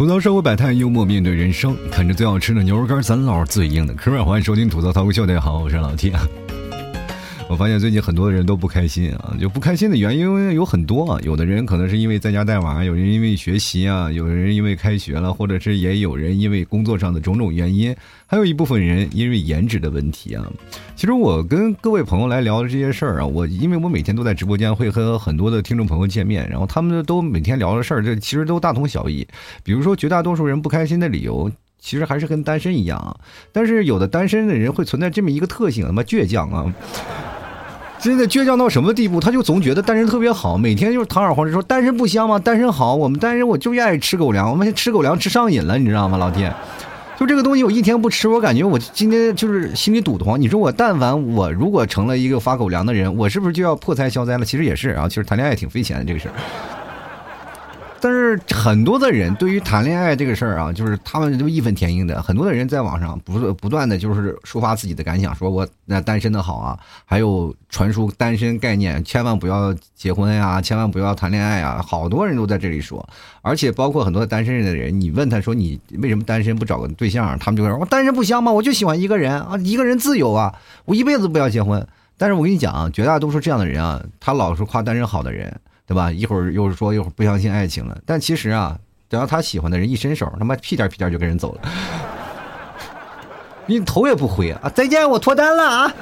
吐槽社会百态，幽默面对人生，啃着最好吃的牛肉干，咱唠最硬的嗑。欢迎收听吐槽涛秀，大家好，我是老 T。我发现最近很多人都不开心啊，就不开心的原因有很多啊。有的人可能是因为在家带娃，有人因为学习啊，有人因为开学了，或者是也有人因为工作上的种种原因，还有一部分人因为颜值的问题啊。其实我跟各位朋友来聊的这些事儿啊，我因为我每天都在直播间，会和很多的听众朋友见面，然后他们都每天聊的事儿，这其实都大同小异。比如说，绝大多数人不开心的理由，其实还是跟单身一样啊。但是有的单身的人会存在这么一个特性，他妈倔强啊。真的倔强到什么地步？他就总觉得单身特别好，每天就是堂而皇之说单身不香吗？单身好，我们单身我就愿意吃狗粮，我们吃狗粮吃上瘾了，你知道吗？老弟，就这个东西我一天不吃，我感觉我今天就是心里堵得慌。你说我但凡我如果成了一个发狗粮的人，我是不是就要破财消灾了？其实也是啊，其实谈恋爱挺费钱的这个事儿。但是很多的人对于谈恋爱这个事儿啊，就是他们都义愤填膺的。很多的人在网上不不断的就是抒发自己的感想，说我那单身的好啊，还有传输单身概念，千万不要结婚呀，千万不要谈恋爱啊。好多人都在这里说，而且包括很多单身的人，你问他说你为什么单身不找个对象，他们就会说我单身不香吗？我就喜欢一个人啊，一个人自由啊，我一辈子不要结婚。但是我跟你讲啊，绝大多数这样的人啊，他老是夸单身好的人。对吧？一会儿又是说，一会儿不相信爱情了。但其实啊，等到他喜欢的人一伸手，他妈屁颠屁颠就跟人走了，你头也不回啊！再见，我脱单了啊！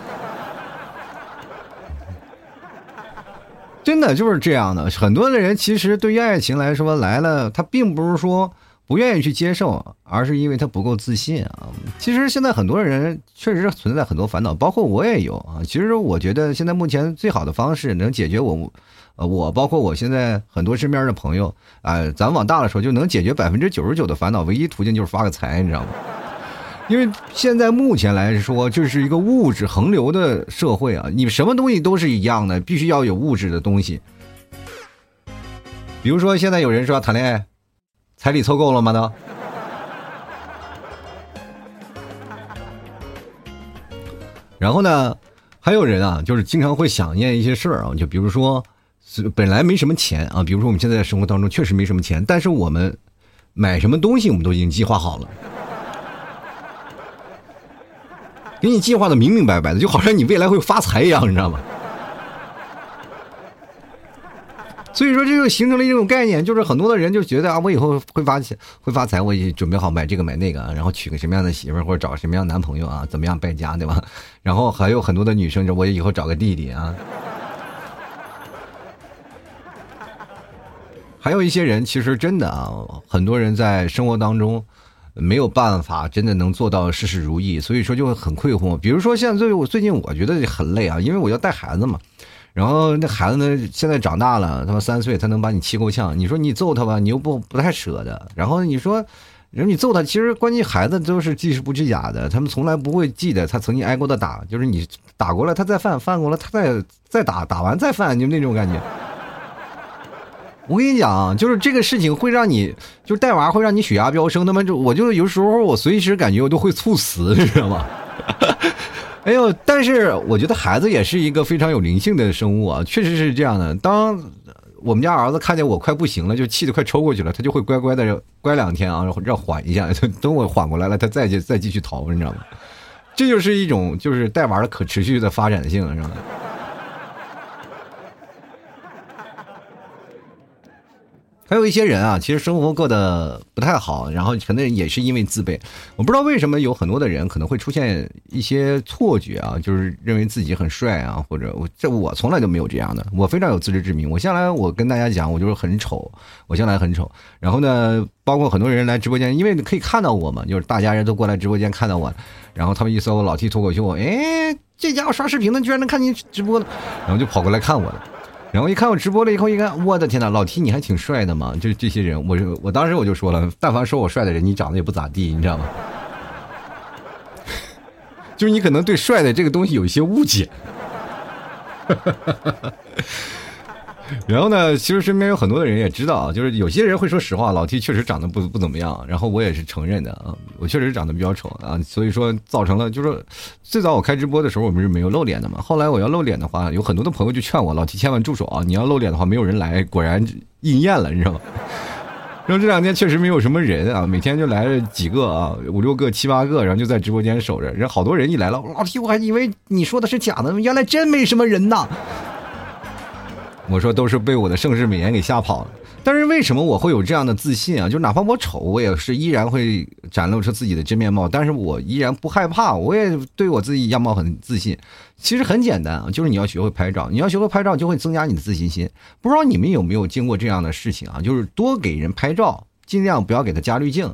真的就是这样的。很多的人其实对于爱情来说来了，他并不是说不愿意去接受，而是因为他不够自信啊。其实现在很多人确实存在很多烦恼，包括我也有啊。其实我觉得现在目前最好的方式能解决我。我包括我现在很多身边的朋友，啊，咱往大了说，就能解决百分之九十九的烦恼，唯一途径就是发个财，你知道吗？因为现在目前来说，就是一个物质横流的社会啊，你什么东西都是一样的，必须要有物质的东西。比如说，现在有人说谈恋爱，彩礼凑够了吗？都。然后呢，还有人啊，就是经常会想念一些事儿啊，就比如说。本来没什么钱啊，比如说我们现在生活当中确实没什么钱，但是我们买什么东西我们都已经计划好了，给你计划的明明白白的，就好像你未来会发财一样，你知道吗？所以说这就形成了一种概念，就是很多的人就觉得啊，我以后会发钱会发财，我也准备好买这个买那个，然后娶个什么样的媳妇儿或者找什么样的男朋友啊，怎么样败家对吧？然后还有很多的女生，我以后找个弟弟啊。还有一些人，其实真的啊，很多人在生活当中没有办法真的能做到事事如意，所以说就会很困惑。比如说，现在最我最近我觉得很累啊，因为我要带孩子嘛。然后那孩子呢，现在长大了，他妈三岁，他能把你气够呛。你说你揍他吧，你又不不太舍得。然后你说，人你揍他，其实关键孩子都是记事不记假的，他们从来不会记得他曾经挨过的打，就是你打过来他再犯，犯过来他再再打，打完再犯，就那种感觉。我跟你讲，就是这个事情会让你，就是带娃会让你血压飙升。他妈就我就有时候我随时感觉我都会猝死，你知道吗？哎呦，但是我觉得孩子也是一个非常有灵性的生物啊，确实是这样的。当我们家儿子看见我快不行了，就气得快抽过去了，他就会乖乖的乖两天啊，让缓一下，等我缓过来了，他再去再继续逃，你知道吗？这就是一种就是带娃的可持续的发展性，知道吗？还有一些人啊，其实生活过得不太好，然后可能也是因为自卑。我不知道为什么有很多的人可能会出现一些错觉啊，就是认为自己很帅啊，或者我这我从来都没有这样的，我非常有自知之明。我向来我跟大家讲，我就是很丑，我向来很丑。然后呢，包括很多人来直播间，因为可以看到我嘛，就是大家人都过来直播间看到我，然后他们一搜老 T 脱口秀，哎，这家伙刷视频的居然能看见直播的，然后就跑过来看我了。然后一看我直播了以后，一看，我的天呐，老 T 你还挺帅的嘛！就这些人，我我当时我就说了，但凡说我帅的人，你长得也不咋地，你知道吗？就是你可能对帅的这个东西有一些误解。哈哈哈哈哈 然后呢，其实身边有很多的人也知道啊，就是有些人会说实话，老 T 确实长得不不怎么样，然后我也是承认的啊，我确实长得比较丑啊，所以说造成了就是最早我开直播的时候，我们是没有露脸的嘛，后来我要露脸的话，有很多的朋友就劝我，老 T 千万住手啊，你要露脸的话，没有人来，果然应验了，你知道吗？然后这两天确实没有什么人啊，每天就来了几个啊，五六个、七八个，然后就在直播间守着。人好多人一来了，老 T 我还以为你说的是假的，原来真没什么人呐。我说都是被我的盛世美颜给吓跑了。但是为什么我会有这样的自信啊？就哪怕我丑，我也是依然会展露出自己的真面貌。但是我依然不害怕，我也对我自己样貌很自信。其实很简单啊，就是你要学会拍照，你要学会拍照就会增加你的自信心。不知道你们有没有经过这样的事情啊？就是多给人拍照，尽量不要给他加滤镜，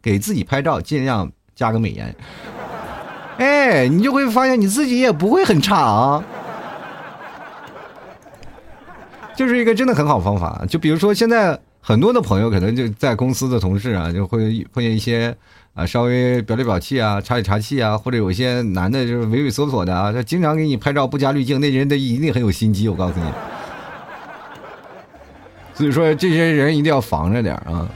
给自己拍照尽量加个美颜。哎，你就会发现你自己也不会很差啊。就是一个真的很好方法，就比如说现在很多的朋友可能就在公司的同事啊，就会碰见一些啊稍微表里表气啊、查里查气啊，或者有些男的就是畏畏缩缩的啊，他经常给你拍照不加滤镜，那人他一定很有心机，我告诉你。所以说这些人一定要防着点啊。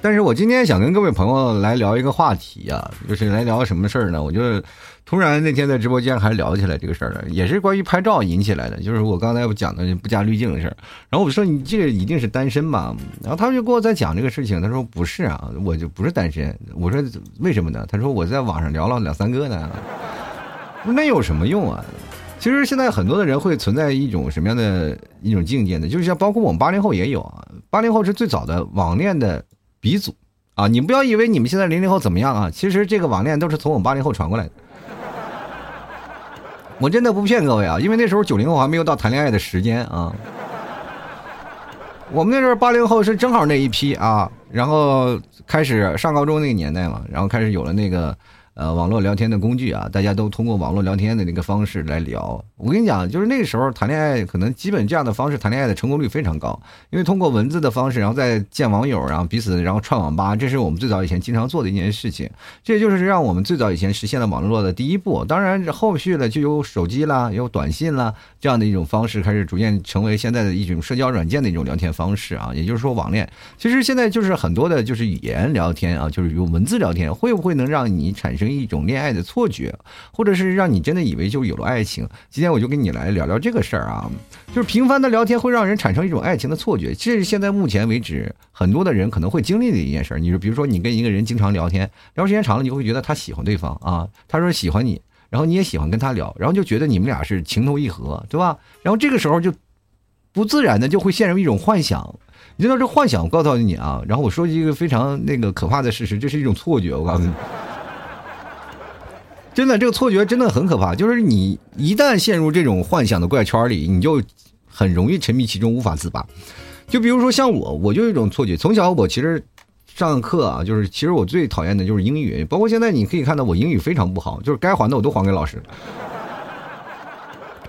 但是我今天想跟各位朋友来聊一个话题啊，就是来聊什么事儿呢？我就。突然那天在直播间还聊起来这个事儿了，也是关于拍照引起来的，就是我刚才不讲的不加滤镜的事儿。然后我说你这个一定是单身吧？然后他们就跟我在讲这个事情，他说不是啊，我就不是单身。我说为什么呢？他说我在网上聊了两三个呢。那有什么用啊？其实现在很多的人会存在一种什么样的一种境界呢？就是像包括我们八零后也有啊，八零后是最早的网恋的鼻祖啊！你不要以为你们现在零零后怎么样啊？其实这个网恋都是从我们八零后传过来的。我真的不骗各位啊，因为那时候九零后还没有到谈恋爱的时间啊。我们那时候八零后是正好那一批啊，然后开始上高中那个年代嘛，然后开始有了那个。呃，网络聊天的工具啊，大家都通过网络聊天的那个方式来聊。我跟你讲，就是那个时候谈恋爱，可能基本这样的方式谈恋爱的成功率非常高，因为通过文字的方式，然后再见网友，然后彼此然后串网吧，这是我们最早以前经常做的一件事情。这就是让我们最早以前实现了网络的第一步。当然，后续呢就有手机啦，有短信啦这样的一种方式，开始逐渐成为现在的一种社交软件的一种聊天方式啊。也就是说，网恋其实现在就是很多的就是语言聊天啊，就是用文字聊天，会不会能让你产生？成一种恋爱的错觉，或者是让你真的以为就有了爱情。今天我就跟你来聊聊这个事儿啊，就是频繁的聊天会让人产生一种爱情的错觉。这是现在目前为止很多的人可能会经历的一件事。你说，比如说你跟一个人经常聊天，聊时间长了，你会觉得他喜欢对方啊，他说喜欢你，然后你也喜欢跟他聊，然后就觉得你们俩是情投意合，对吧？然后这个时候就不自然的就会陷入一种幻想。你知道这幻想，我告诉你啊，然后我说一个非常那个可怕的事实，这是一种错觉，我告诉你。真的，这个错觉真的很可怕。就是你一旦陷入这种幻想的怪圈里，你就很容易沉迷其中，无法自拔。就比如说像我，我就有一种错觉。从小我其实上课啊，就是其实我最讨厌的就是英语，包括现在你可以看到我英语非常不好，就是该还的我都还给老师。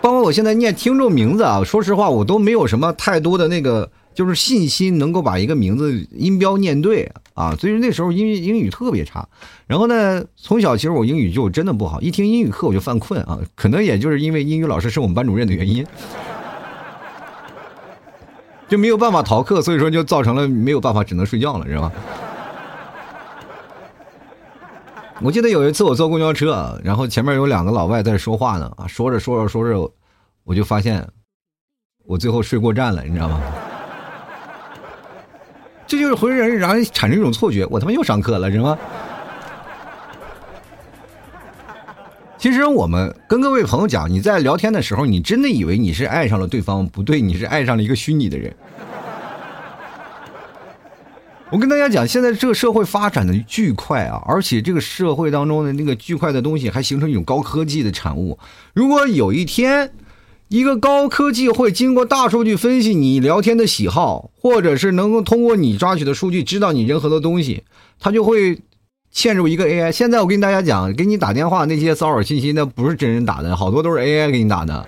包括我现在念听众名字啊，说实话我都没有什么太多的那个。就是信心能够把一个名字音标念对啊，所以那时候英语英语特别差。然后呢，从小其实我英语就真的不好，一听英语课我就犯困啊。可能也就是因为英语老师是我们班主任的原因，就没有办法逃课，所以说就造成了没有办法，只能睡觉了，知道吧？我记得有一次我坐公交车，然后前面有两个老外在说话呢啊，说着说着说着，我就发现我最后睡过站了，你知道吗？这就是会让人让人产生一种错觉，我他妈又上课了，是吗？其实我们跟各位朋友讲，你在聊天的时候，你真的以为你是爱上了对方，不对，你是爱上了一个虚拟的人。我跟大家讲，现在这个社会发展的巨快啊，而且这个社会当中的那个巨快的东西还形成一种高科技的产物。如果有一天，一个高科技会经过大数据分析你聊天的喜好，或者是能够通过你抓取的数据知道你任何的东西，它就会嵌入一个 AI。现在我跟大家讲，给你打电话那些骚扰信息，那不是真人打的，好多都是 AI 给你打的。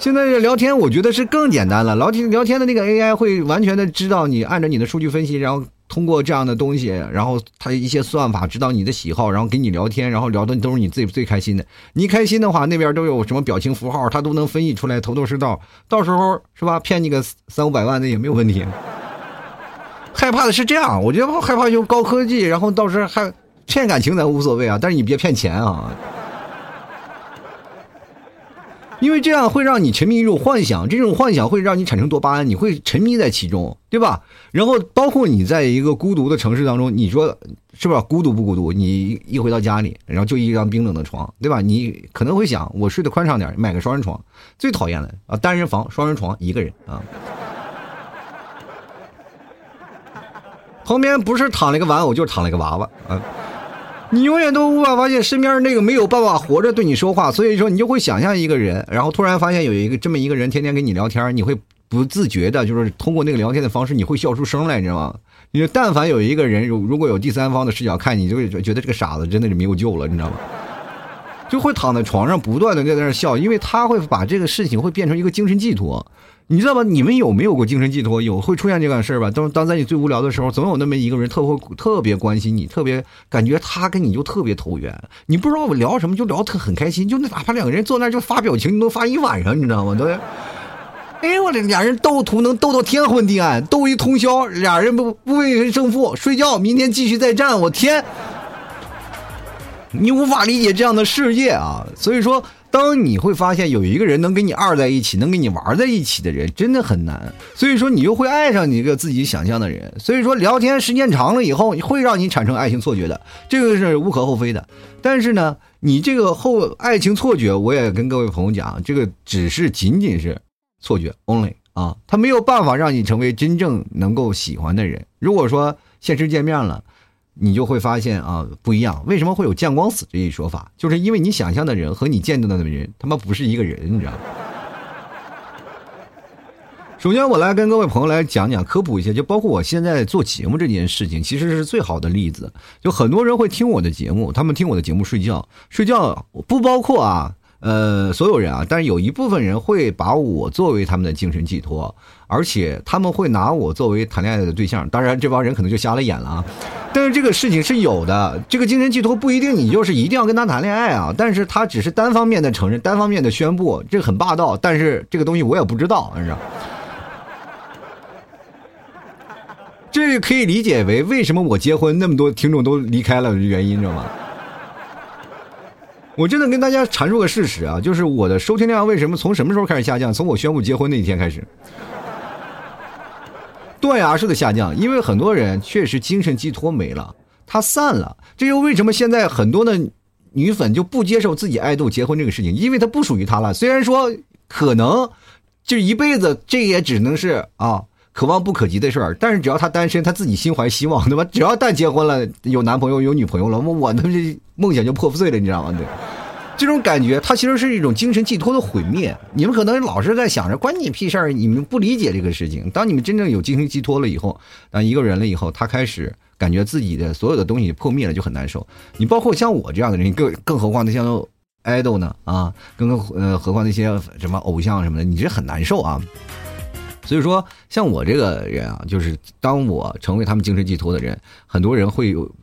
现在聊天，我觉得是更简单了。聊天聊天的那个 AI 会完全的知道你，按照你的数据分析，然后。通过这样的东西，然后他一些算法知道你的喜好，然后跟你聊天，然后聊的都是你自己最开心的。你开心的话，那边都有什么表情符号，他都能分析出来，头头是道。到时候是吧，骗你个三五百万，的也没有问题。害怕的是这样，我觉得害怕就高科技，然后到时候还骗感情咱无所谓啊，但是你别骗钱啊。因为这样会让你沉迷一种幻想，这种幻想会让你产生多巴胺，你会沉迷在其中，对吧？然后包括你在一个孤独的城市当中，你说是不是孤独不孤独？你一回到家里，然后就一张冰冷的床，对吧？你可能会想，我睡得宽敞点，买个双人床。最讨厌的啊，单人房、双人床，一个人啊，旁边不是躺了一个玩偶，就是躺了一个娃娃啊。你永远都无法发现身边那个没有办法活着对你说话，所以说你就会想象一个人，然后突然发现有一个这么一个人天天跟你聊天，你会不自觉的，就是通过那个聊天的方式，你会笑出声来，你知道吗？你但凡有一个人，如如果有第三方的视角看你，就会觉得这个傻子真的是没有救了，你知道吗？就会躺在床上不断的在那笑，因为他会把这个事情会变成一个精神寄托。你知道吗？你们有没有过精神寄托？有会出现这样事儿吧？当当在你最无聊的时候，总有那么一个人特会特别关心你，特别感觉他跟你就特别投缘。你不知道我聊什么，就聊特很开心，就那哪怕两个人坐那就发表情，你都发一晚上，你知道吗？对。哎我这俩人斗图能斗到天昏地暗，斗一通宵，俩人不不为人胜负，睡觉，明天继续再战。我天！你无法理解这样的世界啊！所以说。当你会发现有一个人能跟你二在一起，能跟你玩在一起的人真的很难，所以说你就会爱上你一个自己想象的人。所以说聊天时间长了以后，会让你产生爱情错觉的，这个是无可厚非的。但是呢，你这个后爱情错觉，我也跟各位朋友讲，这个只是仅仅是错觉 only 啊，他没有办法让你成为真正能够喜欢的人。如果说现实见面了。你就会发现啊，不一样。为什么会有见光死这一说法？就是因为你想象的人和你见到的人，他妈不是一个人，你知道吗？首先，我来跟各位朋友来讲讲科普一下，就包括我现在做节目这件事情，其实是最好的例子。就很多人会听我的节目，他们听我的节目睡觉，睡觉不包括啊。呃，所有人啊，但是有一部分人会把我作为他们的精神寄托，而且他们会拿我作为谈恋爱的对象。当然，这帮人可能就瞎了眼了啊。但是这个事情是有的，这个精神寄托不一定你就是一定要跟他谈恋爱啊。但是他只是单方面的承认，单方面的宣布，这很霸道。但是这个东西我也不知道，你知道。这可以理解为为什么我结婚那么多听众都离开了的原因，知道吗？我真的跟大家阐述个事实啊，就是我的收听量为什么从什么时候开始下降？从我宣布结婚那一天开始，断崖式的下降。因为很多人确实精神寄托没了，他散了。这就为什么现在很多的女粉就不接受自己爱豆结婚这个事情，因为他不属于他了。虽然说可能就一辈子，这也只能是啊。可望不可及的事儿，但是只要他单身，他自己心怀希望，对吧？只要但结婚了，有男朋友有女朋友了，我我的这梦想就破碎了，你知道吗？对，这种感觉，它其实是一种精神寄托的毁灭。你们可能老是在想着关你屁事儿，你们不理解这个事情。当你们真正有精神寄托了以后，当一个人了以后，他开始感觉自己的所有的东西破灭了，就很难受。你包括像我这样的人，更更何况那像爱豆呢？啊，更呃，何况那些什么偶像什么的，你这很难受啊。所以说，像我这个人啊，就是当我成为他们精神寄托的人，很多人会有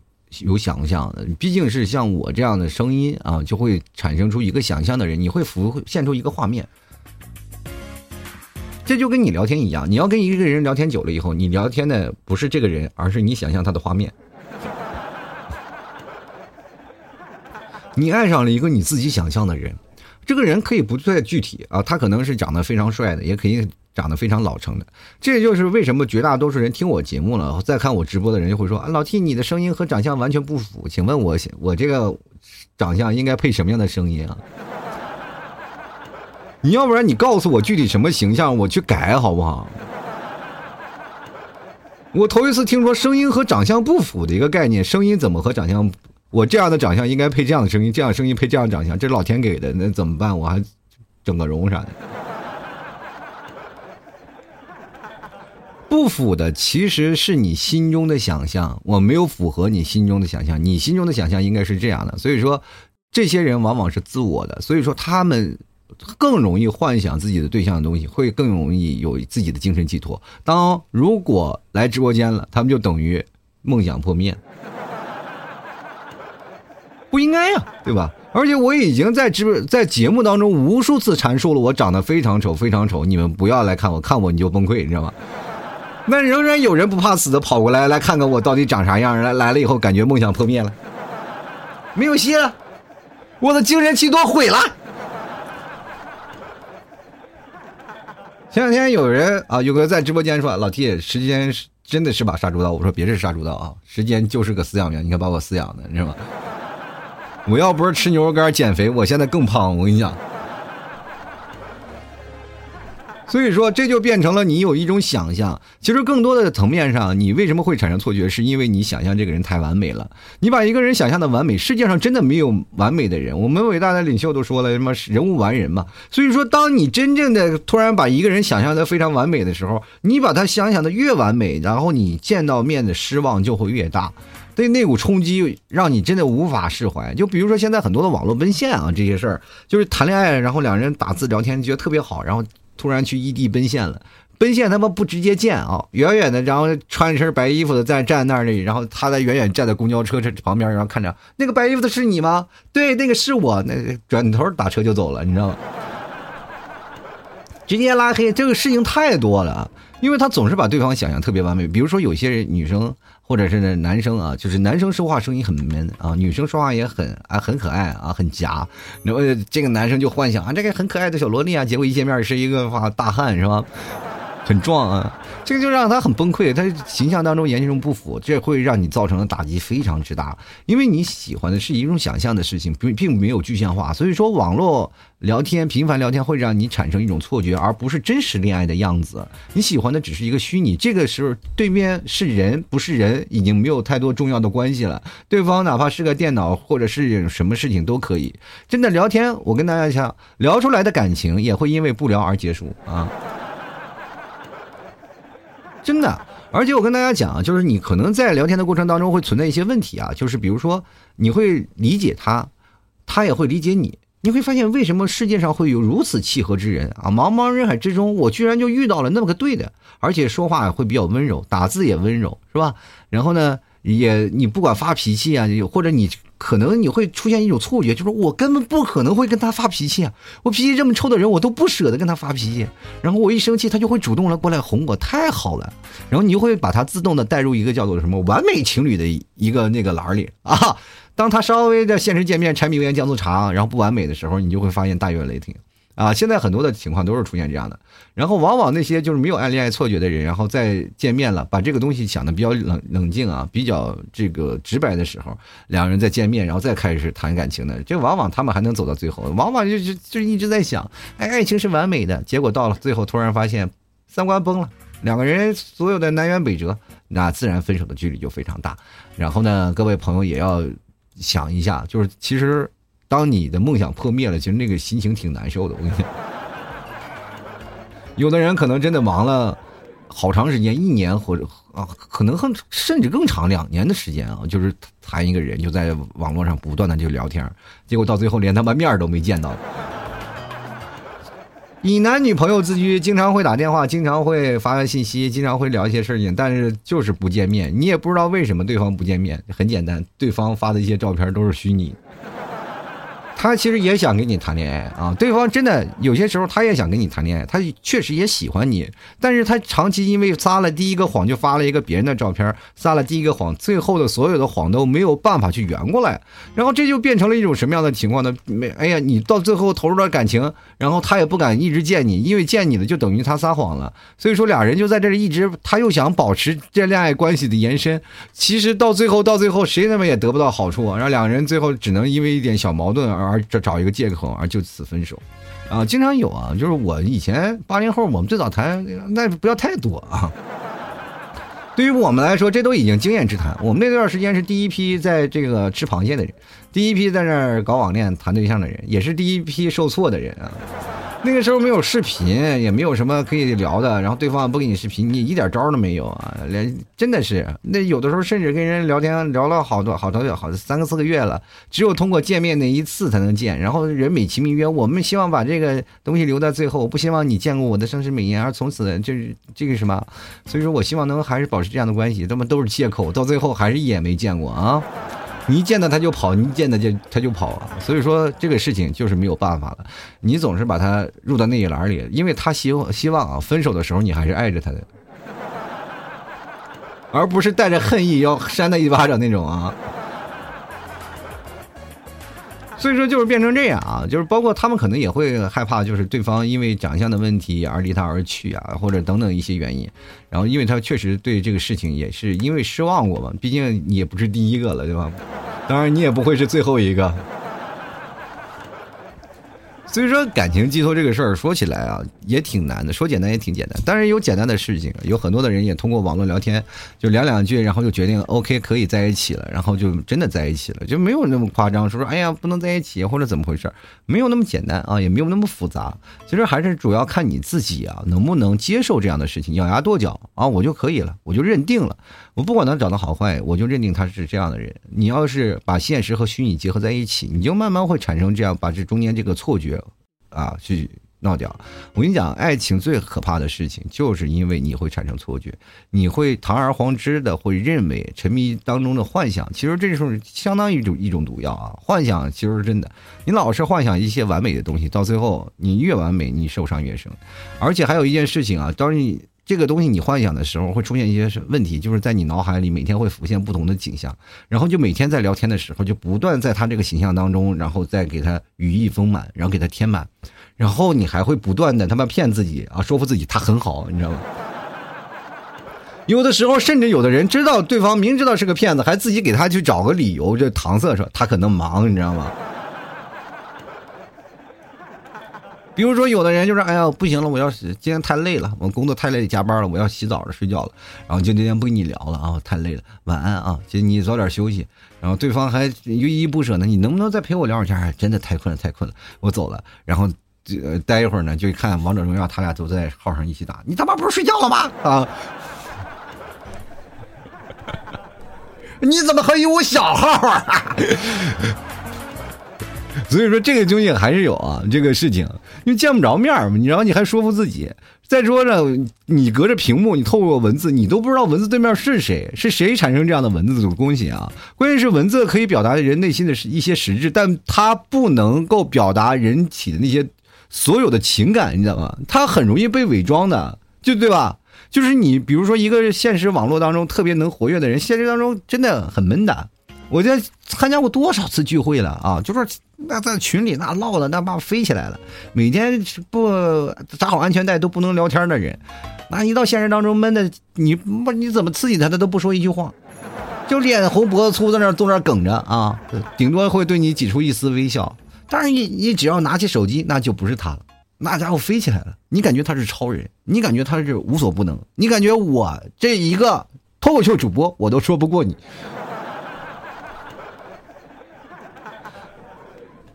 有想象的。毕竟是像我这样的声音啊，就会产生出一个想象的人，你会浮现出一个画面。这就跟你聊天一样，你要跟一个人聊天久了以后，你聊天的不是这个人，而是你想象他的画面。你爱上了一个你自己想象的人，这个人可以不太具体啊，他可能是长得非常帅的，也可以。长得非常老成的，这就是为什么绝大多数人听我节目了，再看我直播的人就会说：“啊，老 T，你的声音和长相完全不符，请问我我这个长相应该配什么样的声音啊？你要不然你告诉我具体什么形象，我去改好不好？我头一次听说声音和长相不符的一个概念，声音怎么和长相？我这样的长相应该配这样的声音，这样声音配这样长相，这是老天给的，那怎么办？我还整个容啥的？”不符的其实是你心中的想象，我没有符合你心中的想象，你心中的想象应该是这样的。所以说，这些人往往是自我的，所以说他们更容易幻想自己的对象的东西，会更容易有自己的精神寄托。当如果来直播间了，他们就等于梦想破灭，不应该呀，对吧？而且我已经在直在节目当中无数次阐述了，我长得非常丑，非常丑，你们不要来看我，看我你就崩溃，你知道吗？那仍然有人不怕死的跑过来，来看看我到底长啥样。来来了以后，感觉梦想破灭了，没有戏了，我的精神寄托毁了。前两天有人啊，有个在直播间说：“老 T，时间真的是把杀猪刀。”我说：“别是杀猪刀啊，时间就是个饲养员，你看把我饲养的，你知道吗？我要不是吃牛肉干减肥，我现在更胖。我跟你讲。” 所以说，这就变成了你有一种想象。其实，更多的层面上，你为什么会产生错觉，是因为你想象这个人太完美了。你把一个人想象的完美，世界上真的没有完美的人。我们伟大的领袖都说了，什么人无完人嘛。所以说，当你真正的突然把一个人想象的非常完美的时候，你把他想象的越完美，然后你见到面的失望就会越大。对那股冲击，让你真的无法释怀。就比如说现在很多的网络奔现啊，这些事儿，就是谈恋爱，然后两人打字聊天，觉得特别好，然后。突然去异地奔现了，奔现他妈不直接见啊，远远的，然后穿一身白衣服的在站那里，然后他在远远站在公交车这旁边，然后看着那个白衣服的是你吗？对，那个是我，那转头打车就走了，你知道吗？直接拉黑，这个事情太多了，因为他总是把对方想象特别完美，比如说有些人女生。或者是男生啊，就是男生说话声音很闷啊，女生说话也很啊很可爱啊，很夹。然后这个男生就幻想啊，这个很可爱的小萝莉啊，结果一见面是一个哇大汉是吧？很壮啊，这就让他很崩溃，他形象当中严重不符，这会让你造成的打击非常之大。因为你喜欢的是一种想象的事情，并并没有具象化，所以说网络聊天频繁聊天会让你产生一种错觉，而不是真实恋爱的样子。你喜欢的只是一个虚拟，这个时候对面是人不是人，已经没有太多重要的关系了。对方哪怕是个电脑或者是什么事情都可以。真的聊天，我跟大家讲，聊出来的感情也会因为不聊而结束啊。真的，而且我跟大家讲，就是你可能在聊天的过程当中会存在一些问题啊，就是比如说你会理解他，他也会理解你，你会发现为什么世界上会有如此契合之人啊？茫茫人海之中，我居然就遇到了那么个对的，而且说话会比较温柔，打字也温柔，是吧？然后呢，也你不管发脾气啊，或者你。可能你会出现一种错觉，就是我根本不可能会跟他发脾气啊！我脾气这么臭的人，我都不舍得跟他发脾气。然后我一生气，他就会主动来过来哄我，太好了。然后你就会把他自动的带入一个叫做什么完美情侣的一个那个栏里啊。当他稍微的现实见面，柴米油盐酱醋茶，然后不完美的时候，你就会发现大有雷霆。啊，现在很多的情况都是出现这样的，然后往往那些就是没有暗恋爱错觉的人，然后再见面了，把这个东西想的比较冷冷静啊，比较这个直白的时候，两个人再见面，然后再开始谈感情的，这往往他们还能走到最后，往往就就就一直在想，哎，爱情是完美的，结果到了最后突然发现三观崩了，两个人所有的南辕北辙，那自然分手的距离就非常大。然后呢，各位朋友也要想一下，就是其实。当你的梦想破灭了，其实那个心情挺难受的。我跟你讲，有的人可能真的忙了好长时间，一年或者啊，可能很甚至更长两年的时间啊，就是谈一个人，就在网络上不断的就聊天，结果到最后连他妈面都没见到。以男女朋友自居，经常会打电话，经常会发信息，经常会聊一些事情，但是就是不见面。你也不知道为什么对方不见面，很简单，对方发的一些照片都是虚拟。他其实也想跟你谈恋爱啊，对方真的有些时候他也想跟你谈恋爱，他确实也喜欢你，但是他长期因为撒了第一个谎就发了一个别人的照片，撒了第一个谎，最后的所有的谎都没有办法去圆过来，然后这就变成了一种什么样的情况呢？没，哎呀，你到最后投入了感情，然后他也不敢一直见你，因为见你的就等于他撒谎了，所以说俩人就在这一直，他又想保持这恋爱关系的延伸，其实到最后到最后谁他妈也得不到好处，然后两人最后只能因为一点小矛盾而。而找找一个借口而就此分手，啊，经常有啊，就是我以前八零后，我们最早谈那不要太多啊。对于我们来说，这都已经经验之谈。我们那段时间是第一批在这个吃螃蟹的人，第一批在那儿搞网恋谈对象的人，也是第一批受挫的人啊。那个时候没有视频，也没有什么可以聊的，然后对方不给你视频，你一点招都没有啊！连真的是，那有的时候甚至跟人聊天聊了好多好多好三个四个月了，只有通过见面那一次才能见，然后人美其名曰我们希望把这个东西留在最后，不希望你见过我的盛世美颜，而从此就是这个什么，所以说我希望能还是保持这样的关系，他们都是借口，到最后还是一眼没见过啊！你一见到他就跑，你一见到就他就跑，所以说这个事情就是没有办法了。你总是把他入到那一栏里，因为他希望希望啊，分手的时候你还是爱着他的，而不是带着恨意要扇他一巴掌那种啊。所以说就是变成这样啊，就是包括他们可能也会害怕，就是对方因为长相的问题而离他而去啊，或者等等一些原因。然后因为他确实对这个事情也是因为失望过嘛，毕竟你也不是第一个了，对吧？当然你也不会是最后一个。所以说，感情寄托这个事儿说起来啊，也挺难的。说简单也挺简单，但是有简单的事情，有很多的人也通过网络聊天，就聊两句，然后就决定 OK 可以在一起了，然后就真的在一起了，就没有那么夸张，说说哎呀不能在一起或者怎么回事没有那么简单啊，也没有那么复杂。其实还是主要看你自己啊，能不能接受这样的事情，咬牙跺脚啊，我就可以了，我就认定了，我不管他长得好坏，我就认定他是这样的人。你要是把现实和虚拟结合在一起，你就慢慢会产生这样把这中间这个错觉。啊，去闹掉！我跟你讲，爱情最可怕的事情，就是因为你会产生错觉，你会堂而皇之的会认为沉迷当中的幻想，其实这时候相当于一种一种毒药啊！幻想其实是真的，你老是幻想一些完美的东西，到最后你越完美，你受伤越深。而且还有一件事情啊，当你这个东西你幻想的时候，会出现一些问题，就是在你脑海里每天会浮现不同的景象，然后就每天在聊天的时候，就不断在他这个形象当中，然后再给他羽翼丰满，然后给他填满。然后你还会不断的他妈骗自己啊，说服自己他很好，你知道吗？有的时候甚至有的人知道对方明知道是个骗子，还自己给他去找个理由，就搪塞说他可能忙，你知道吗？比如说有的人就是哎呀不行了，我要今天太累了，我工作太累加班了，我要洗澡了睡觉了，然后就今天不跟你聊了啊，太累了，晚安啊，就你早点休息。然后对方还依依不舍呢，你能不能再陪我聊会儿天？真的太困了，太困了，我走了。然后。呃，待一会儿呢，就看王者荣耀，他俩都在号上一起打。你他妈不是睡觉了吗？啊！你怎么还有我小号啊？所以说这个东西还是有啊，这个事情，因为见不着面嘛，你然后你还说服自己。再说了，你隔着屏幕，你透过文字，你都不知道文字对面是谁，是谁产生这样的文字的东西啊？关键是文字可以表达人内心的一些实质，但它不能够表达人体的那些。所有的情感，你知道吗？它很容易被伪装的，就对吧？就是你，比如说一个现实网络当中特别能活跃的人，现实当中真的很闷的。我在参加过多少次聚会了啊？就说那在群里那唠的那爸飞起来了，每天不扎好安全带都不能聊天的人，那一到现实当中闷的，你不你怎么刺激他，他都不说一句话，就脸红脖子粗在那坐那梗着啊，顶多会对你挤出一丝微笑。但是你你只要拿起手机，那就不是他了，那家伙飞起来了。你感觉他是超人，你感觉他是无所不能，你感觉我这一个脱口秀主播我都说不过你。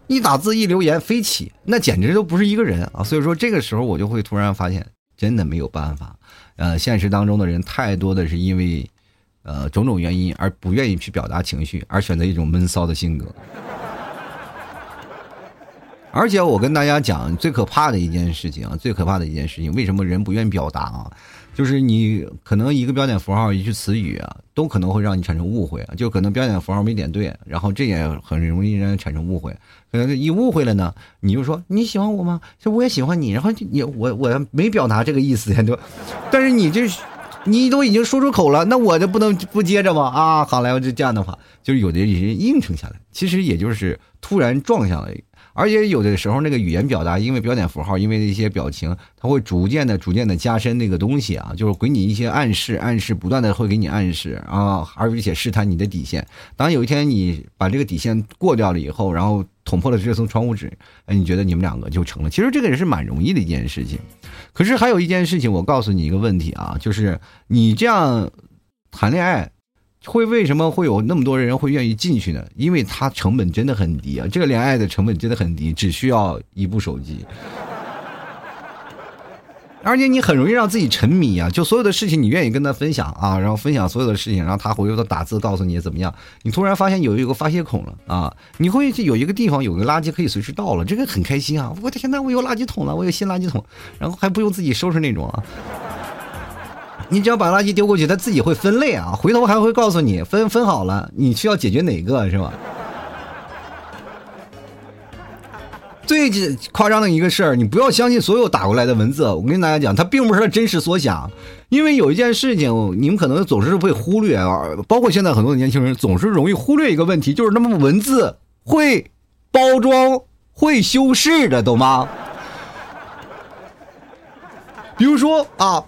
一打字一留言飞起，那简直都不是一个人啊！所以说这个时候我就会突然发现，真的没有办法。呃，现实当中的人太多的是因为呃种种原因而不愿意去表达情绪，而选择一种闷骚的性格。而且我跟大家讲，最可怕的一件事情啊，最可怕的一件事情，为什么人不愿意表达啊？就是你可能一个标点符号、一句词语啊，都可能会让你产生误会啊。就可能标点符号没点对，然后这也很容易让人产生误会。可能一误会了呢，你就说你喜欢我吗？就我也喜欢你，然后你我我没表达这个意思呀，就，但是你这你都已经说出口了，那我就不能不接着吗？啊，好来我，就这样的话，就是有的人应承下来，其实也就是突然撞下了。而且有的时候，那个语言表达，因为标点符号，因为一些表情，它会逐渐的、逐渐的加深那个东西啊，就是给你一些暗示，暗示不断的会给你暗示啊，而且试探你的底线。当有一天你把这个底线过掉了以后，然后捅破了这层窗户纸，哎，你觉得你们两个就成了？其实这个也是蛮容易的一件事情。可是还有一件事情，我告诉你一个问题啊，就是你这样谈恋爱。会为什么会有那么多人会愿意进去呢？因为它成本真的很低啊！这个恋爱的成本真的很低，只需要一部手机，而且你很容易让自己沉迷啊！就所有的事情你愿意跟他分享啊，然后分享所有的事情，然后他回头打字告诉你怎么样？你突然发现有一个发泄孔了啊！你会有一个地方有个垃圾可以随时倒了，这个很开心啊！我的天呐，我有垃圾桶了，我有新垃圾桶，然后还不用自己收拾那种啊！你只要把垃圾丢过去，它自己会分类啊，回头还会告诉你分分好了，你需要解决哪个是吧？最夸张的一个事儿，你不要相信所有打过来的文字。我跟大家讲，它并不是他真实所想，因为有一件事情，你们可能总是会忽略啊，包括现在很多的年轻人总是容易忽略一个问题，就是那么文字会包装会修饰的，懂吗？比如说啊，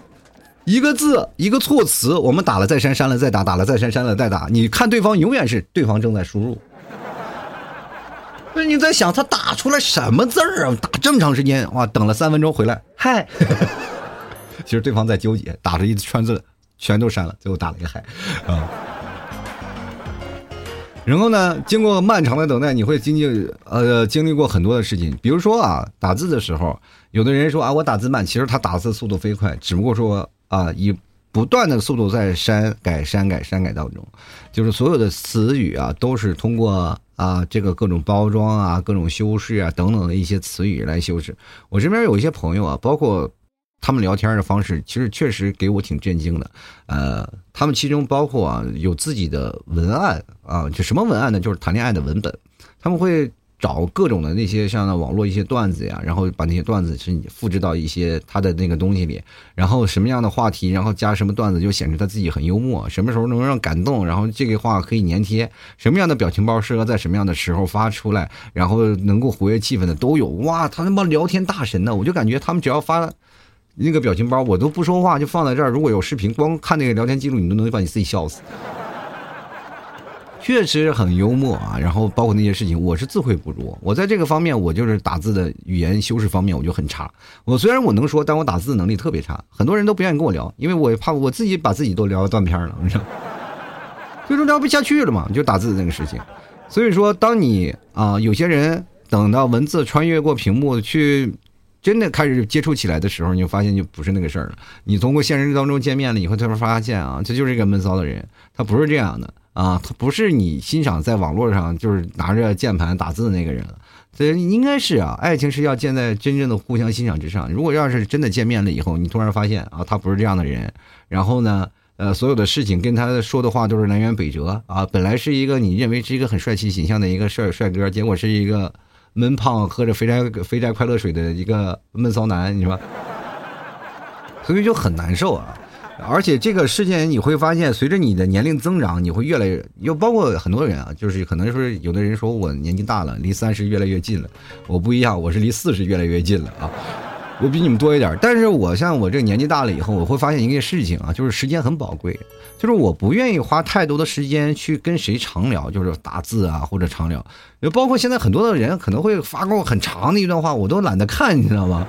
一个字一个措辞，我们打了再删，删了再打，打了再删，删了再打，你看对方永远是对方正在输入。那你在想他打出来什么字儿啊？打这么长时间，哇，等了三分钟回来，嗨。其实对方在纠结，打着一串字，全都删了，最后打了一个嗨，啊。然后呢，经过漫长的等待，你会经历呃经历过很多的事情，比如说啊，打字的时候，有的人说啊，我打字慢，其实他打字速度飞快，只不过说啊，以不断的速度在删改删改删改当中，就是所有的词语啊，都是通过啊这个各种包装啊、各种修饰啊等等的一些词语来修饰。我这边有一些朋友啊，包括。他们聊天的方式其实确实给我挺震惊的，呃，他们其中包括啊有自己的文案啊，就什么文案呢？就是谈恋爱的文本，他们会找各种的那些像网络一些段子呀，然后把那些段子是你复制到一些他的那个东西里，然后什么样的话题，然后加什么段子，就显示他自己很幽默，什么时候能让感动，然后这个话可以粘贴，什么样的表情包适合在什么样的时候发出来，然后能够活跃气氛的都有。哇，他他妈聊天大神呢！我就感觉他们只要发。那个表情包我都不说话，就放在这儿。如果有视频，光看那个聊天记录，你都能把你自己笑死。确实很幽默啊，然后包括那些事情，我是自愧不如。我在这个方面，我就是打字的语言修饰方面，我就很差。我虽然我能说，但我打字能力特别差，很多人都不愿意跟我聊，因为我怕我自己把自己都聊断片了，你知道，所以说聊不下去了嘛，就打字那个事情。所以说，当你啊，有些人等到文字穿越过屏幕去。真的开始接触起来的时候，你就发现就不是那个事儿了。你通过现实当中见面了以后，突然发现啊，这就是一个闷骚的人，他不是这样的啊，他不是你欣赏在网络上就是拿着键盘打字的那个人了。这应该是啊，爱情是要建在真正的互相欣赏之上。如果要是真的见面了以后，你突然发现啊，他不是这样的人，然后呢，呃，所有的事情跟他说的话都是南辕北辙啊。本来是一个你认为是一个很帅气形象的一个帅帅哥，结果是一个。闷胖喝着肥宅肥宅快乐水的一个闷骚男，你说，所以就很难受啊！而且这个事件你会发现，随着你的年龄增长，你会越来越，又包括很多人啊，就是可能说有的人说我年纪大了，离三十越来越近了，我不一样，我是离四十越来越近了啊。我比你们多一点，但是我像我这年纪大了以后，我会发现一个事情啊，就是时间很宝贵，就是我不愿意花太多的时间去跟谁长聊，就是打字啊或者长聊，就包括现在很多的人可能会发过很长的一段话，我都懒得看，你知道吗？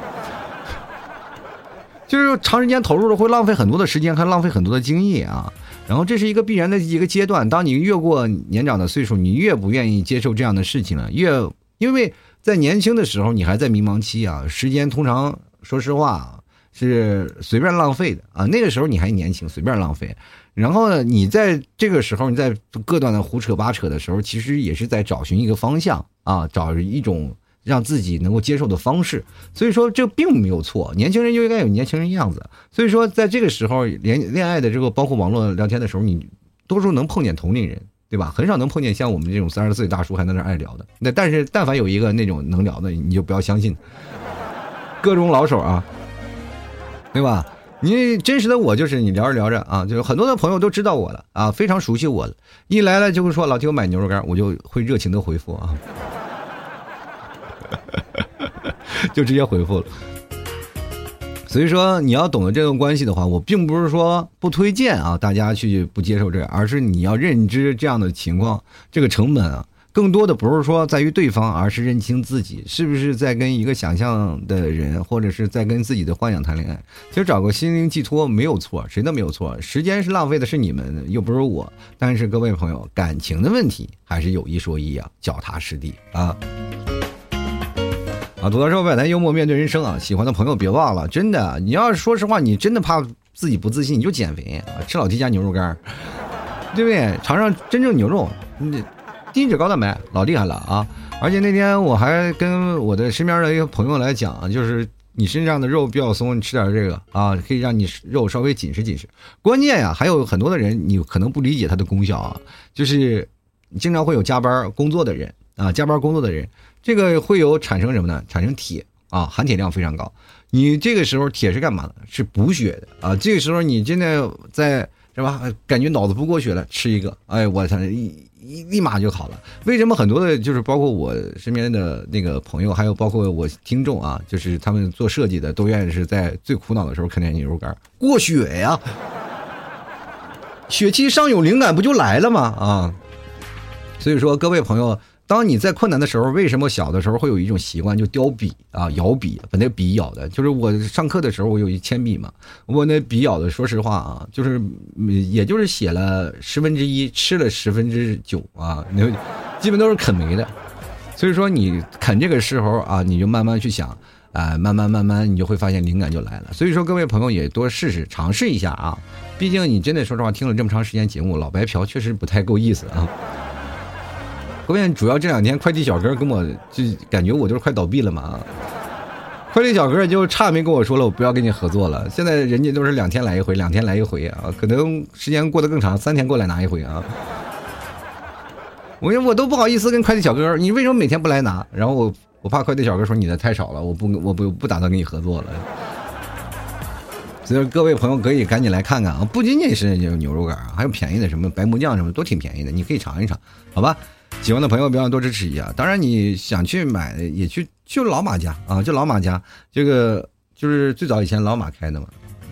就是长时间投入了会浪费很多的时间，还浪费很多的精力啊。然后这是一个必然的一个阶段，当你越过年长的岁数，你越不愿意接受这样的事情了，越因为。在年轻的时候，你还在迷茫期啊，时间通常说实话是随便浪费的啊。那个时候你还年轻，随便浪费。然后呢，你在这个时候你在各段的胡扯八扯的时候，其实也是在找寻一个方向啊，找一种让自己能够接受的方式。所以说这并没有错，年轻人就应该有年轻人样子。所以说在这个时候，恋恋爱的这个包括网络聊天的时候，你多数能碰见同龄人。对吧？很少能碰见像我们这种三十岁大叔还在那爱聊的。那但是，但凡有一个那种能聊的，你就不要相信。各种老手啊，对吧？你真实的我就是你聊着聊着啊，就是很多的朋友都知道我了啊，非常熟悉我了。一来了就会说老铁我买牛肉干，我就会热情的回复啊，就直接回复了。所以说，你要懂得这段关系的话，我并不是说不推荐啊，大家去不接受这样，而是你要认知这样的情况，这个成本啊，更多的不是说在于对方，而是认清自己是不是在跟一个想象的人，或者是在跟自己的幻想谈恋爱。其实找个心灵寄托没有错，谁都没有错。时间是浪费的，是你们，又不是我。但是各位朋友，感情的问题还是有一说一啊，脚踏实地啊。啊，吐槽社会百态，幽默面对人生啊！喜欢的朋友别忘了，真的，你要是说实话，你真的怕自己不自信，你就减肥，吃老 T 家牛肉干，对不对？尝尝真正牛肉，你低脂高蛋白，老厉害了啊！而且那天我还跟我的身边的一个朋友来讲，就是你身上的肉比较松，你吃点这个啊，可以让你肉稍微紧实紧实。关键呀，还有很多的人你可能不理解它的功效啊，就是经常会有加班工作的人啊，加班工作的人。这个会有产生什么呢？产生铁啊，含铁量非常高。你这个时候铁是干嘛的？是补血的啊。这个时候你真的在是吧？感觉脑子不过血了，吃一个，哎，我操，一一立马就好了。为什么很多的，就是包括我身边的那个朋友，还有包括我听众啊，就是他们做设计的，都愿意是在最苦恼的时候啃点牛肉干过血呀。血气上涌，灵感不就来了吗？啊，所以说各位朋友。当你在困难的时候，为什么小的时候会有一种习惯，就叼笔啊，咬笔，把那笔咬的。就是我上课的时候，我有一铅笔嘛，我那笔咬的，说实话啊，就是也就是写了十分之一，吃了十分之九啊，那基本都是啃没的。所以说你啃这个时候啊，你就慢慢去想，啊，慢慢慢慢，你就会发现灵感就来了。所以说各位朋友也多试试，尝试一下啊。毕竟你真的说实话，听了这么长时间节目，老白嫖确实不太够意思啊。关键主要这两天快递小哥跟我就感觉我就是快倒闭了嘛，快递小哥就差没跟我说了，我不要跟你合作了。现在人家都是两天来一回，两天来一回啊，可能时间过得更长，三天过来拿一回啊。我我都不好意思跟快递小哥，你为什么每天不来拿？然后我我怕快递小哥说你的太少了，我不我不不打算跟你合作了。所以各位朋友可以赶紧来看看啊，不仅仅是牛肉干啊，还有便宜的什么白木酱什么都挺便宜的，你可以尝一尝，好吧？喜欢的朋友别忘多支持一下。当然，你想去买也去，就老马家啊，就老马家。这个就是最早以前老马开的嘛，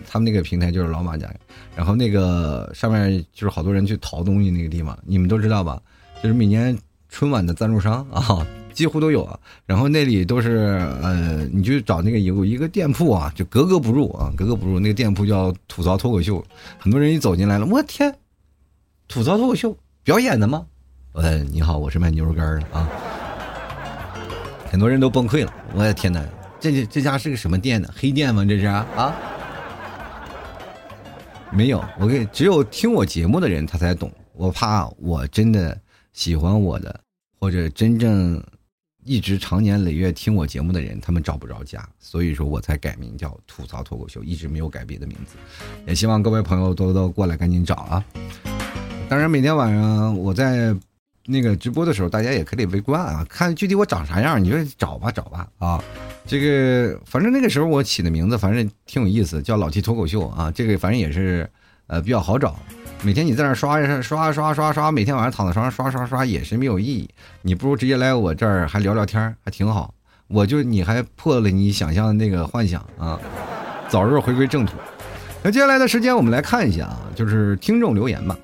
他们那个平台就是老马家。然后那个上面就是好多人去淘东西那个地方，你们都知道吧？就是每年春晚的赞助商啊，几乎都有啊。然后那里都是呃，你去找那个有一个店铺啊，就格格不入啊，格格不入。那个店铺叫吐槽脱口秀，很多人一走进来了，我天，吐槽脱口秀表演的吗？呃，你好，我是卖牛肉干的啊，很多人都崩溃了。我的天哪，这这家是个什么店呢？黑店吗？这是啊？没有，我给只有听我节目的人他才懂。我怕我真的喜欢我的，或者真正一直常年累月听我节目的人，他们找不着家，所以说我才改名叫吐槽脱口秀，一直没有改别的名字。也希望各位朋友多多过来赶紧找啊！当然，每天晚上我在。那个直播的时候，大家也可以围观啊，看具体我长啥样，你就找吧找吧啊。这个反正那个时候我起的名字，反正挺有意思，叫老 T 脱口秀啊。这个反正也是呃比较好找，每天你在那刷刷刷刷刷，每天晚上躺在床上刷刷刷也是没有意义。你不如直接来我这儿还聊聊天，还挺好。我就你还破了你想象的那个幻想啊，早日回归正途。那接下来的时间我们来看一下啊，就是听众留言吧。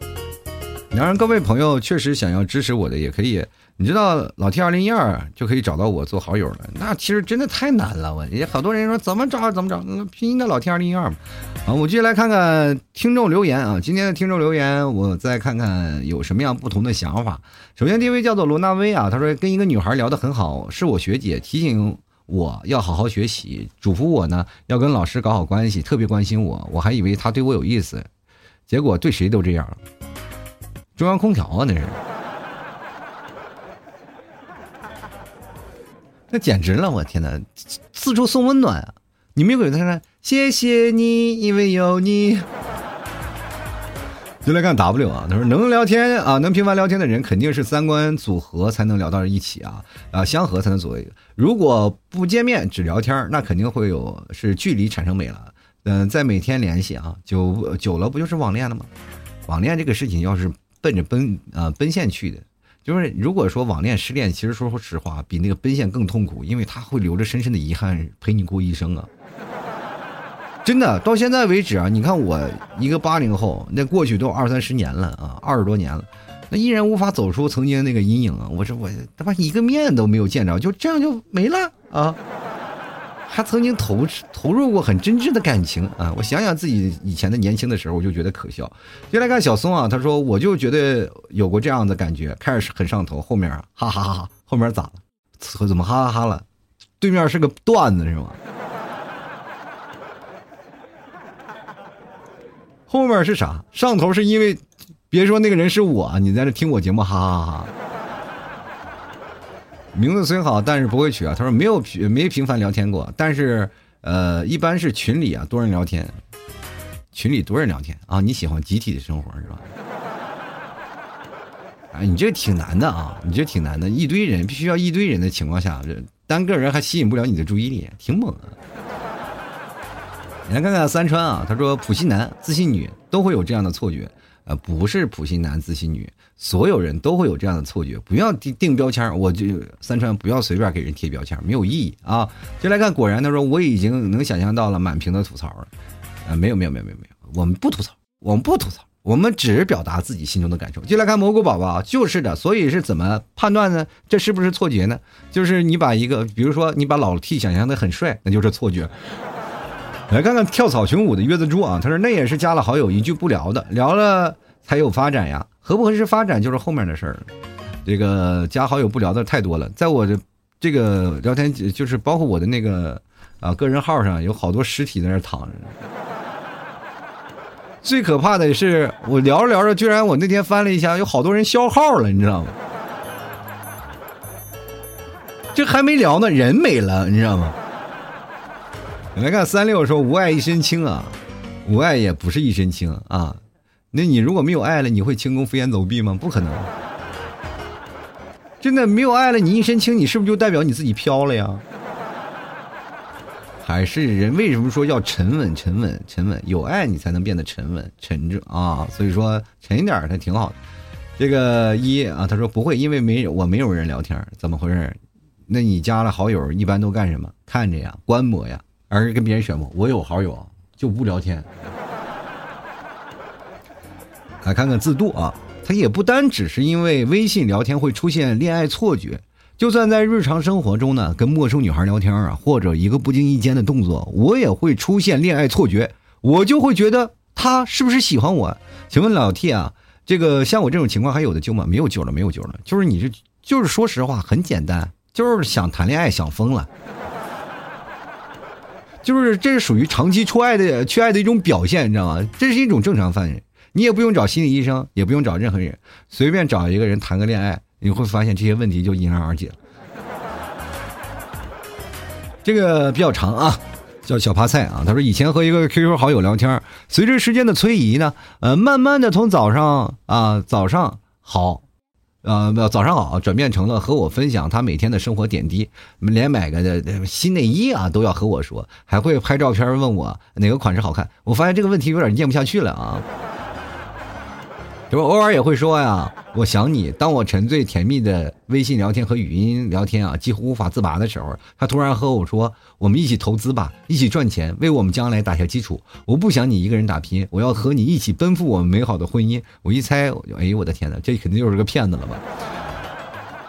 当然，各位朋友确实想要支持我的，也可以。你知道老 T 二零一二就可以找到我做好友了。那其实真的太难了，我也好多人说怎么找怎么找，拼音的老 T 二零一二嘛。啊，我继续来看看听众留言啊。今天的听众留言，我再看看有什么样不同的想法。首先，第一位叫做罗纳威啊，他说跟一个女孩聊得很好，是我学姐提醒我要好好学习，嘱咐我呢要跟老师搞好关系，特别关心我。我还以为她对我有意思，结果对谁都这样。中央空调啊，那是，那简直了！我天哪，四处送温暖啊！你没有给他说谢谢你，因为有你。就来看 W 啊，他说能聊天啊，能频繁聊天的人肯定是三观组合才能聊到一起啊啊，相合才能组合。如果不见面只聊天，那肯定会有是距离产生美了。嗯，在每天联系啊，久久了不就是网恋了吗？网恋这个事情要是。奔着奔啊奔现去的，就是如果说网恋失恋，其实说实话比那个奔现更痛苦，因为他会留着深深的遗憾陪你过一生啊！真的，到现在为止啊，你看我一个八零后，那过去都二三十年了啊，二十多年了，那依然无法走出曾经那个阴影啊！我说我他妈一个面都没有见着，就这样就没了啊！他曾经投投入过很真挚的感情啊！我想想自己以前的年轻的时候，我就觉得可笑。接来看小松啊，他说我就觉得有过这样的感觉，开始很上头，后面哈哈哈哈，后面咋了？怎么哈哈哈了？对面是个段子是吗？后面是啥？上头是因为别说那个人是我，你在这听我节目哈哈哈。名字虽好，但是不会取啊。他说没有没频繁聊天过，但是呃，一般是群里啊多人聊天，群里多人聊天啊。你喜欢集体的生活是吧？哎，你这挺难的啊，你这挺难的，一堆人必须要一堆人的情况下，这单个人还吸引不了你的注意力，挺猛的。来看看三川啊，他说普信男、自信女都会有这样的错觉，呃，不是普信男、自信女，所有人都会有这样的错觉，不要定定标签，我就三川不要随便给人贴标签，没有意义啊。就来看，果然他说我已经能想象到了满屏的吐槽了，啊，没有没有没有没有没有，我们不吐槽，我们不吐槽。我们只是表达自己心中的感受。就来看蘑菇宝宝，就是的。所以是怎么判断呢？这是不是错觉呢？就是你把一个，比如说你把老 T 想象的很帅，那就是错觉。来看看跳草裙舞的月子猪啊，他说那也是加了好友一句不聊的，聊了才有发展呀。合不合适发展就是后面的事儿。这个加好友不聊的太多了，在我的这个聊天就是包括我的那个啊个人号上有好多尸体在那躺着。最可怕的是，我聊着聊着，居然我那天翻了一下，有好多人消号了，你知道吗？这还没聊呢，人没了，你知道吗？你来看三六说无爱一身轻啊，无爱也不是一身轻啊。那你如果没有爱了，你会轻功飞檐走壁吗？不可能。真的没有爱了，你一身轻，你是不是就代表你自己飘了呀？还是人为什么说要沉稳、沉稳、沉稳？有爱你才能变得沉稳、沉着啊！所以说沉一点，它挺好的。这个一啊，他说不会，因为没有我没有人聊天，怎么回事？那你加了好友一般都干什么？看着呀，观摩呀，而是跟别人炫吗？我有好友就不聊天。来看看自度啊，他也不单只是因为微信聊天会出现恋爱错觉。就算在日常生活中呢，跟陌生女孩聊天啊，或者一个不经意间的动作，我也会出现恋爱错觉，我就会觉得他是不是喜欢我？请问老 T 啊，这个像我这种情况还有的救吗？没有救了，没有救了。就是你这，就是说实话，很简单，就是想谈恋爱想疯了，就是这是属于长期缺爱的缺爱的一种表现，你知道吗？这是一种正常犯人，你也不用找心理医生，也不用找任何人，随便找一个人谈个恋爱。你会发现这些问题就迎刃而解了。这个比较长啊，叫小趴菜啊。他说以前和一个 QQ 好友聊天，随着时间的推移呢，呃，慢慢的从早上啊早上好，呃早上好，转变成了和我分享他每天的生活点滴，连买个的新内衣啊都要和我说，还会拍照片问我哪个款式好看。我发现这个问题有点念不下去了啊。我偶尔也会说呀，我想你。当我沉醉甜蜜的微信聊天和语音聊天啊，几乎无法自拔的时候，他突然和我说：“我们一起投资吧，一起赚钱，为我们将来打下基础。”我不想你一个人打拼，我要和你一起奔赴我们美好的婚姻。我一猜，哎呦我的天哪，这肯定就是个骗子了吧？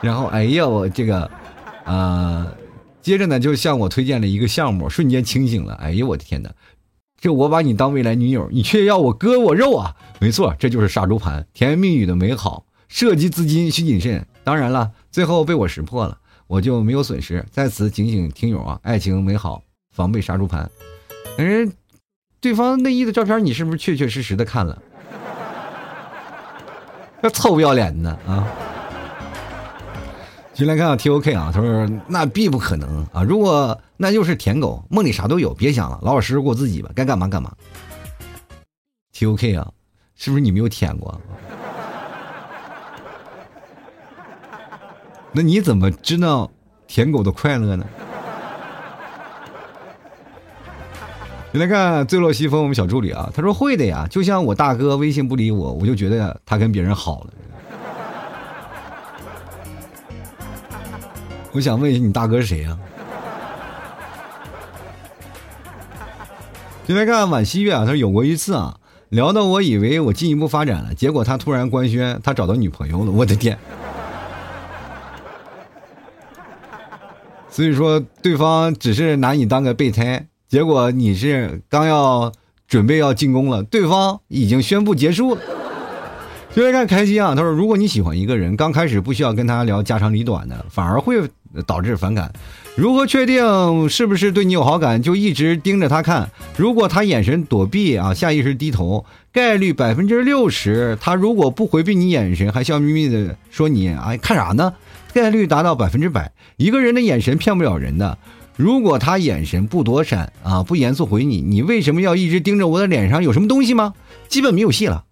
然后，哎呀，我这个，啊，接着呢，就向我推荐了一个项目，瞬间清醒了。哎呦我的天哪！这我把你当未来女友，你却要我割我肉啊！没错，这就是杀猪盘，甜言蜜语的美好，涉及资金需谨慎。当然了，最后被我识破了，我就没有损失。在此警醒听友啊，爱情美好，防备杀猪盘。人，对方内衣的照片，你是不是确确实实的看了？这臭不要脸的啊！进来看看 T O K 啊，他说那必不可能啊！如果那就是舔狗，梦里啥都有，别想了，老老实实过自己吧，该干嘛干嘛。T O K 啊，是不是你没有舔过？那你怎么知道舔狗的快乐呢？进来看醉落西风，我们小助理啊，他说会的呀，就像我大哥微信不理我，我就觉得他跟别人好了。我想问一下，你大哥是谁呀？进来看晚曦月啊，他说有过一次啊，聊到我以为我进一步发展了，结果他突然官宣他找到女朋友了，我的天！所以说对方只是拿你当个备胎，结果你是刚要准备要进攻了，对方已经宣布结束了。进来看开心啊，他说如果你喜欢一个人，刚开始不需要跟他聊家长里短的，反而会。导致反感，如何确定是不是对你有好感？就一直盯着他看，如果他眼神躲避啊，下意识低头，概率百分之六十。他如果不回避你眼神，还笑眯眯的说你啊看啥呢？概率达到百分之百。一个人的眼神骗不了人的。如果他眼神不躲闪啊，不严肃回你，你为什么要一直盯着我的脸上？有什么东西吗？基本没有戏了。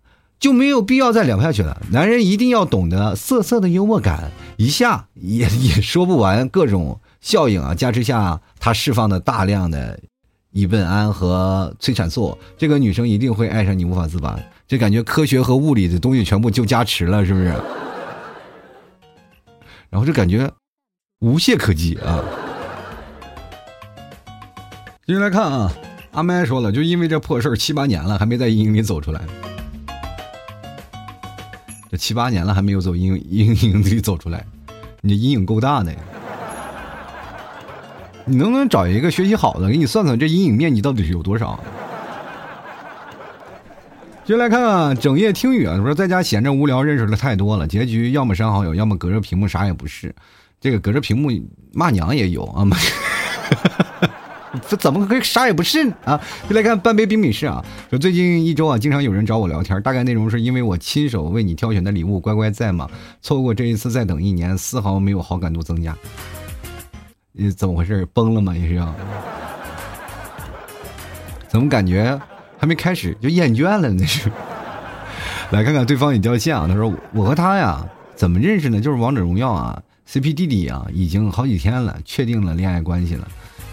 就没有必要再聊下去了。男人一定要懂得色色的幽默感，一下也也说不完各种效应啊！加之下他释放的大量的乙苯胺和催产素，这个女生一定会爱上你无法自拔。这感觉科学和物理的东西全部就加持了，是不是？然后这感觉无懈可击啊！继续来看啊，阿麦说了，就因为这破事儿七八年了，还没在阴影里走出来。这七八年了还没有走阴阴影里走出来，你这阴影够大的呀！你能不能找一个学习好的，给你算算这阴影面积到底是有多少？接来看看，整夜听雨啊，说在家闲着无聊，认识的太多了，结局要么删好友，要么隔着屏幕啥也不是。这个隔着屏幕骂娘也有啊，这怎么可以啥也不是呢？啊，就来看半杯冰美式啊，说最近一周啊，经常有人找我聊天，大概内容是因为我亲手为你挑选的礼物乖乖在吗？错过这一次再等一年，丝毫没有好感度增加。你怎么回事？崩了吗？也是要？怎么感觉还没开始就厌倦了？那是。来看看对方已掉线啊！他说：“我和他呀，怎么认识呢？就是王者荣耀啊，CP 弟弟啊，已经好几天了，确定了恋爱关系了。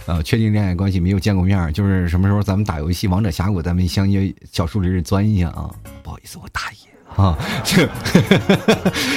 呃，确定恋爱关系没有见过面，就是什么时候咱们打游戏王者峡谷，咱们相约小树林里钻一下啊。不好意思，我大爷。”啊，就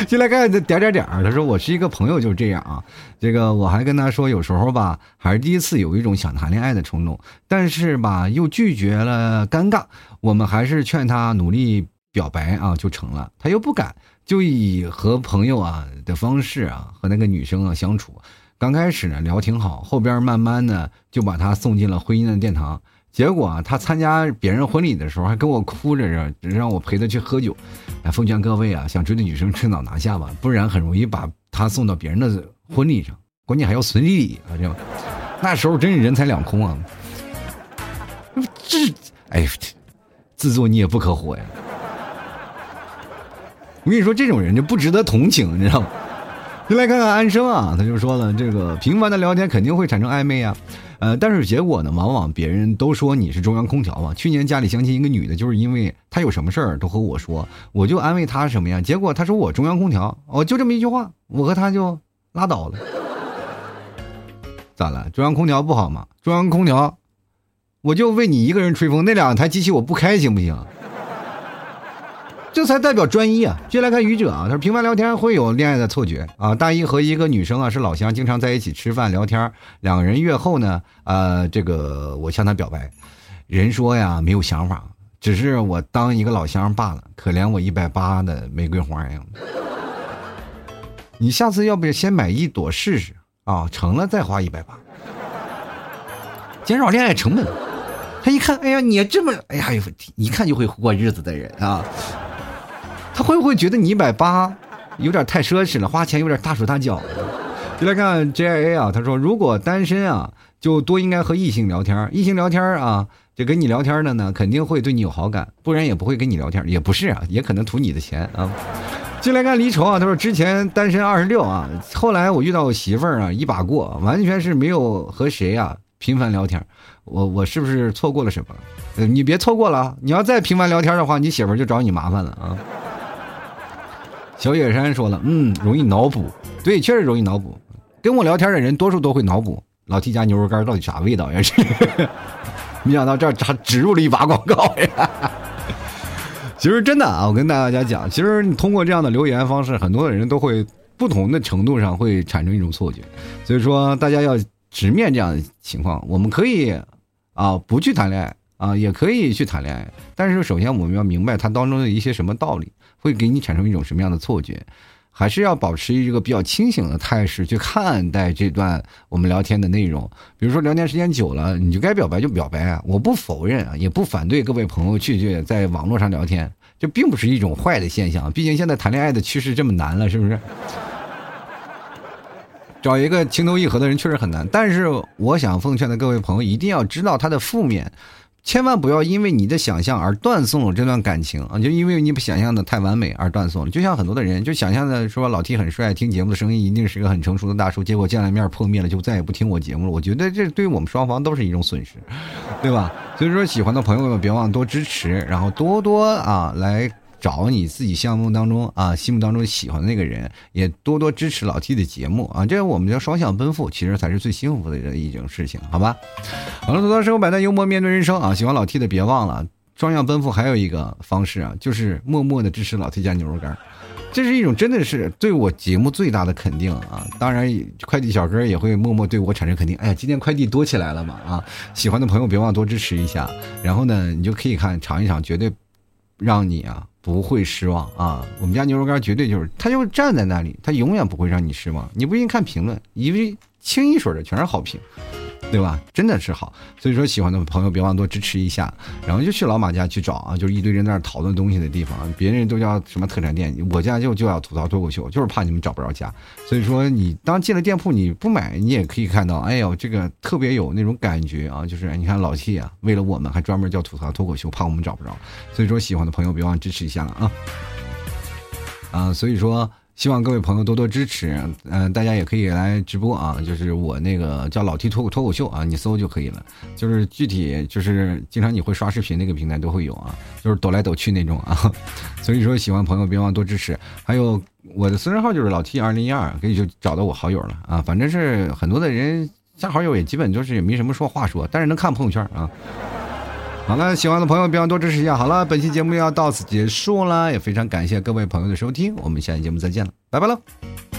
进来看点点点他说我是一个朋友，就是这样啊。这个我还跟他说，有时候吧，还是第一次有一种想谈恋爱的冲动，但是吧，又拒绝了，尴尬。我们还是劝他努力表白啊，就成了。他又不敢，就以和朋友啊的方式啊和那个女生啊相处。刚开始呢聊挺好，后边慢慢的就把他送进了婚姻的殿堂。结果啊，他参加别人婚礼的时候，还跟我哭着让让我陪他去喝酒。哎，奉劝各位啊，想追的女生趁早拿下吧，不然很容易把她送到别人的婚礼上，关键还要损礼啊！这那时候真是人财两空啊！这，哎，自作孽不可活呀！我跟你说，这种人就不值得同情，你知道吗？就来看看安生啊，他就说了，这个频繁的聊天肯定会产生暧昧啊。呃，但是结果呢，往往别人都说你是中央空调嘛。去年家里相亲一个女的，就是因为她有什么事儿都和我说，我就安慰她什么呀？结果她说我中央空调，哦，就这么一句话，我和她就拉倒了。咋了？中央空调不好吗？中央空调，我就为你一个人吹风，那两台机器我不开行不行？这才代表专一啊！接下来看愚者啊，他说频繁聊天会有恋爱的错觉啊。大一和一个女生啊是老乡，经常在一起吃饭聊天。两个人月后呢，呃，这个我向她表白，人说呀没有想法，只是我当一个老乡罢了。可怜我一百八的玫瑰花呀！你下次要不要先买一朵试试啊？成了再花一百八，减少恋爱成本。他一看，哎呀，你这么，哎呀，一看就会过日子的人啊。他会不会觉得你一百八有点太奢侈了，花钱有点大手大脚？就来看 J I A 啊，他说如果单身啊，就多应该和异性聊天，异性聊天啊，就跟你聊天的呢，肯定会对你有好感，不然也不会跟你聊天，也不是啊，也可能图你的钱啊。进来看离愁啊，他说之前单身二十六啊，后来我遇到我媳妇儿啊，一把过，完全是没有和谁啊频繁聊天，我我是不是错过了什么？你别错过了，你要再频繁聊天的话，你媳妇儿就找你麻烦了啊。小野山说了，嗯，容易脑补，对，确实容易脑补。跟我聊天的人多数都会脑补老 T 家牛肉干到底啥味道呀？是，没想到这儿他植入了一把广告呀。其实真的啊，我跟大家讲，其实你通过这样的留言方式，很多的人都会不同的程度上会产生一种错觉。所以说，大家要直面这样的情况，我们可以啊不去谈恋爱啊，也可以去谈恋爱，但是首先我们要明白它当中的一些什么道理。会给你产生一种什么样的错觉？还是要保持一个比较清醒的态势去看待这段我们聊天的内容。比如说聊天时间久了，你就该表白就表白啊！我不否认啊，也不反对各位朋友去去在网络上聊天，这并不是一种坏的现象。毕竟现在谈恋爱的趋势这么难了，是不是？找一个情投意合的人确实很难。但是我想奉劝的各位朋友，一定要知道它的负面。千万不要因为你的想象而断送了这段感情啊！就因为你想象的太完美而断送了。就像很多的人就想象的说老 T 很帅，听节目的声音一定是个很成熟的大叔，结果见了面破灭了，就再也不听我节目了。我觉得这对我们双方都是一种损失，对吧？所以说喜欢的朋友们别忘多支持，然后多多啊来找你自己项目当中啊，心目当中喜欢的那个人，也多多支持老 T 的节目啊，这样我们叫双向奔赴，其实才是最幸福的一种事情，好吧？好了，吐槽生活百态，幽默面对人生啊，喜欢老 T 的别忘了双向奔赴，还有一个方式啊，就是默默的支持老 T 家牛肉干。这是一种真的是对我节目最大的肯定啊！当然，快递小哥也会默默对我产生肯定。哎呀，今天快递多起来了嘛啊！喜欢的朋友别忘多支持一下。然后呢，你就可以看尝一尝，绝对让你啊不会失望啊！我们家牛肉干绝对就是，它就站在那里，它永远不会让你失望。你不信看评论，因为清一水的全是好评。对吧？真的是好，所以说喜欢的朋友别忘多支持一下，然后就去老马家去找啊，就是一堆人在那讨论东西的地方，别人都叫什么特产店，我家就就要吐槽脱口秀，就是怕你们找不着家。所以说你当进了店铺，你不买，你也可以看到，哎呦，这个特别有那种感觉啊，就是你看老 T 啊，为了我们还专门叫吐槽脱口秀，怕我们找不着。所以说喜欢的朋友别忘支持一下了啊，啊，所以说。希望各位朋友多多支持，嗯，大家也可以来直播啊，就是我那个叫老 T 脱口脱口秀啊，你搜就可以了。就是具体就是经常你会刷视频那个平台都会有啊，就是抖来抖去那种啊。所以说喜欢朋友别忘多支持，还有我的私人号就是老 T 二零一二，可以就找到我好友了啊。反正是很多的人加好友也基本就是也没什么说话说，但是能看朋友圈啊。好了，喜欢的朋友别忘多支持一下。好了，本期节目要到此结束了，也非常感谢各位朋友的收听，我们下期节目再见了，拜拜喽。